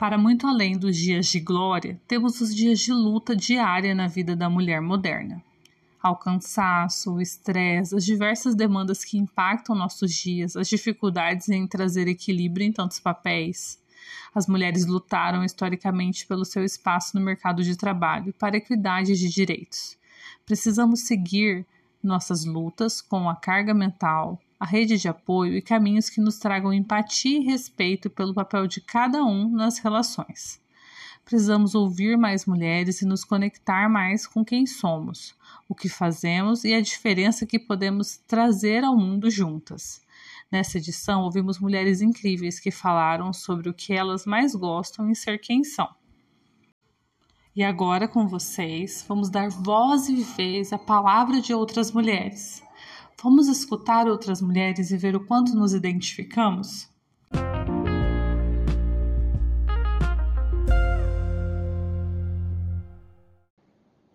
Para muito além dos dias de glória, temos os dias de luta diária na vida da mulher moderna. Ao cansaço, o estresse, as diversas demandas que impactam nossos dias, as dificuldades em trazer equilíbrio em tantos papéis. As mulheres lutaram historicamente pelo seu espaço no mercado de trabalho, para equidade de direitos. Precisamos seguir nossas lutas com a carga mental, a rede de apoio e caminhos que nos tragam empatia e respeito pelo papel de cada um nas relações. Precisamos ouvir mais mulheres e nos conectar mais com quem somos, o que fazemos e a diferença que podemos trazer ao mundo juntas. Nessa edição, ouvimos mulheres incríveis que falaram sobre o que elas mais gostam em ser quem são. E agora, com vocês, vamos dar voz e vez à palavra de outras mulheres. Vamos escutar outras mulheres e ver o quanto nos identificamos?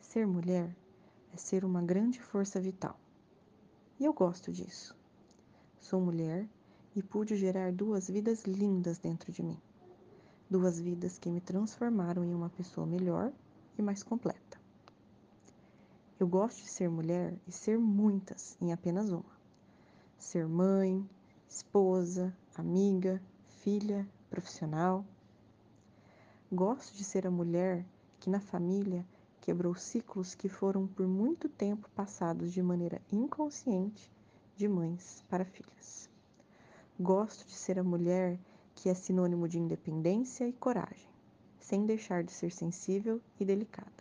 Ser mulher é ser uma grande força vital. E eu gosto disso. Sou mulher e pude gerar duas vidas lindas dentro de mim. Duas vidas que me transformaram em uma pessoa melhor e mais completa. Eu gosto de ser mulher e ser muitas em apenas uma. Ser mãe, esposa, amiga, filha, profissional. Gosto de ser a mulher que na família quebrou ciclos que foram por muito tempo passados de maneira inconsciente de mães para filhas. Gosto de ser a mulher que é sinônimo de independência e coragem, sem deixar de ser sensível e delicada.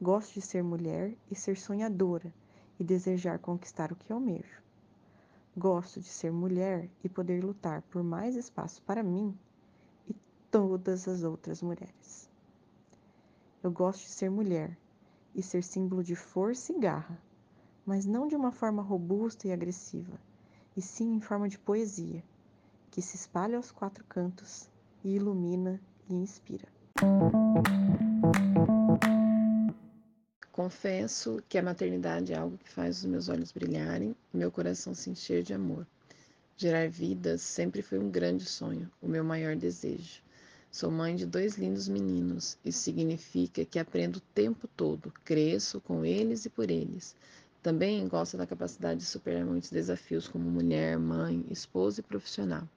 Gosto de ser mulher e ser sonhadora e desejar conquistar o que almejo. Gosto de ser mulher e poder lutar por mais espaço para mim e todas as outras mulheres. Eu gosto de ser mulher e ser símbolo de força e garra, mas não de uma forma robusta e agressiva, e sim em forma de poesia, que se espalha aos quatro cantos e ilumina e inspira. Confesso que a maternidade é algo que faz os meus olhos brilharem e meu coração se encher de amor. Gerar vidas sempre foi um grande sonho, o meu maior desejo. Sou mãe de dois lindos meninos. Isso significa que aprendo o tempo todo, cresço com eles e por eles. Também gosto da capacidade de superar muitos desafios como mulher, mãe, esposa e profissional.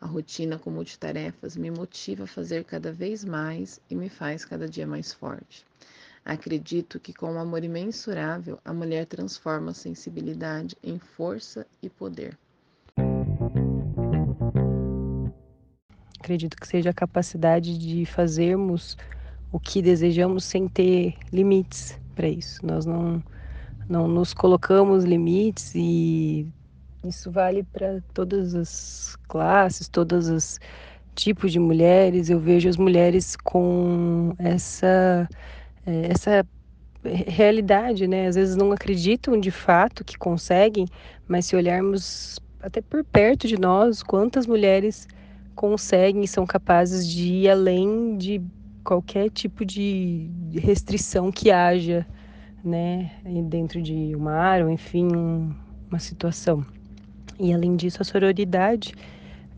A rotina com multitarefas me motiva a fazer cada vez mais e me faz cada dia mais forte. Acredito que com um amor imensurável, a mulher transforma a sensibilidade em força e poder. Acredito que seja a capacidade de fazermos o que desejamos sem ter limites para isso. Nós não, não nos colocamos limites e isso vale para todas as classes, todos os tipos de mulheres. Eu vejo as mulheres com essa essa realidade, né? Às vezes não acreditam de fato que conseguem, mas se olharmos até por perto de nós, quantas mulheres conseguem e são capazes de ir além de qualquer tipo de restrição que haja, né, dentro de uma área, ou enfim, uma situação. E além disso, a sororidade,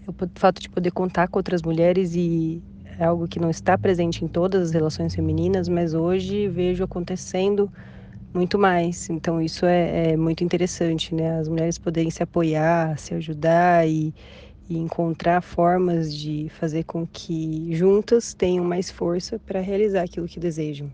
o fato de poder contar com outras mulheres e é algo que não está presente em todas as relações femininas, mas hoje vejo acontecendo muito mais. Então isso é, é muito interessante, né? As mulheres poderem se apoiar, se ajudar e, e encontrar formas de fazer com que juntas tenham mais força para realizar aquilo que desejam.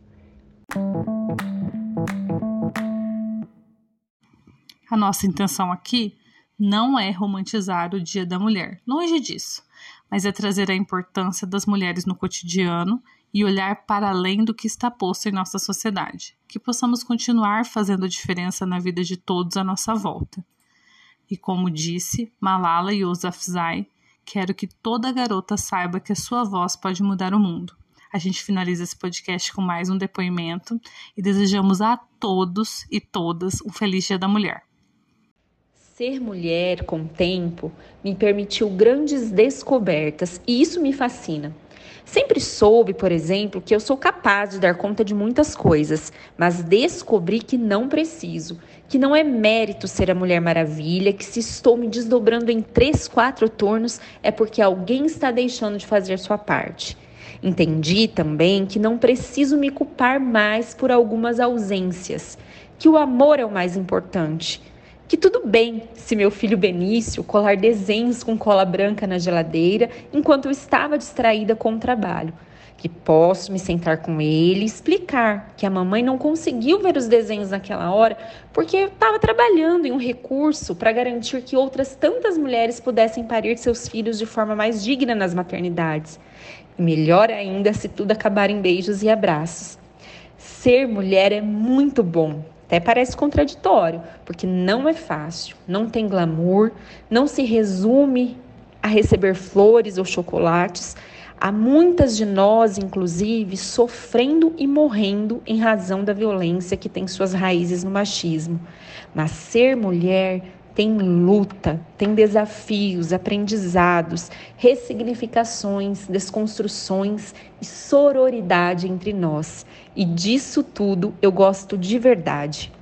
A nossa intenção aqui não é romantizar o Dia da Mulher, longe disso mas é trazer a importância das mulheres no cotidiano e olhar para além do que está posto em nossa sociedade, que possamos continuar fazendo diferença na vida de todos à nossa volta. E como disse Malala Yousafzai, quero que toda garota saiba que a sua voz pode mudar o mundo. A gente finaliza esse podcast com mais um depoimento e desejamos a todos e todas um feliz Dia da Mulher. Ser mulher com tempo me permitiu grandes descobertas e isso me fascina. Sempre soube, por exemplo, que eu sou capaz de dar conta de muitas coisas, mas descobri que não preciso, que não é mérito ser a Mulher Maravilha, que se estou me desdobrando em três, quatro turnos é porque alguém está deixando de fazer sua parte. Entendi também que não preciso me culpar mais por algumas ausências, que o amor é o mais importante. Que tudo bem se meu filho Benício colar desenhos com cola branca na geladeira enquanto eu estava distraída com o trabalho. Que posso me sentar com ele e explicar que a mamãe não conseguiu ver os desenhos naquela hora porque estava trabalhando em um recurso para garantir que outras tantas mulheres pudessem parir seus filhos de forma mais digna nas maternidades. E melhor ainda se tudo acabar em beijos e abraços. Ser mulher é muito bom. Até parece contraditório, porque não é fácil, não tem glamour, não se resume a receber flores ou chocolates. Há muitas de nós, inclusive, sofrendo e morrendo em razão da violência que tem suas raízes no machismo. Mas ser mulher tem luta, tem desafios, aprendizados, ressignificações, desconstruções e sororidade entre nós. E disso tudo eu gosto de verdade.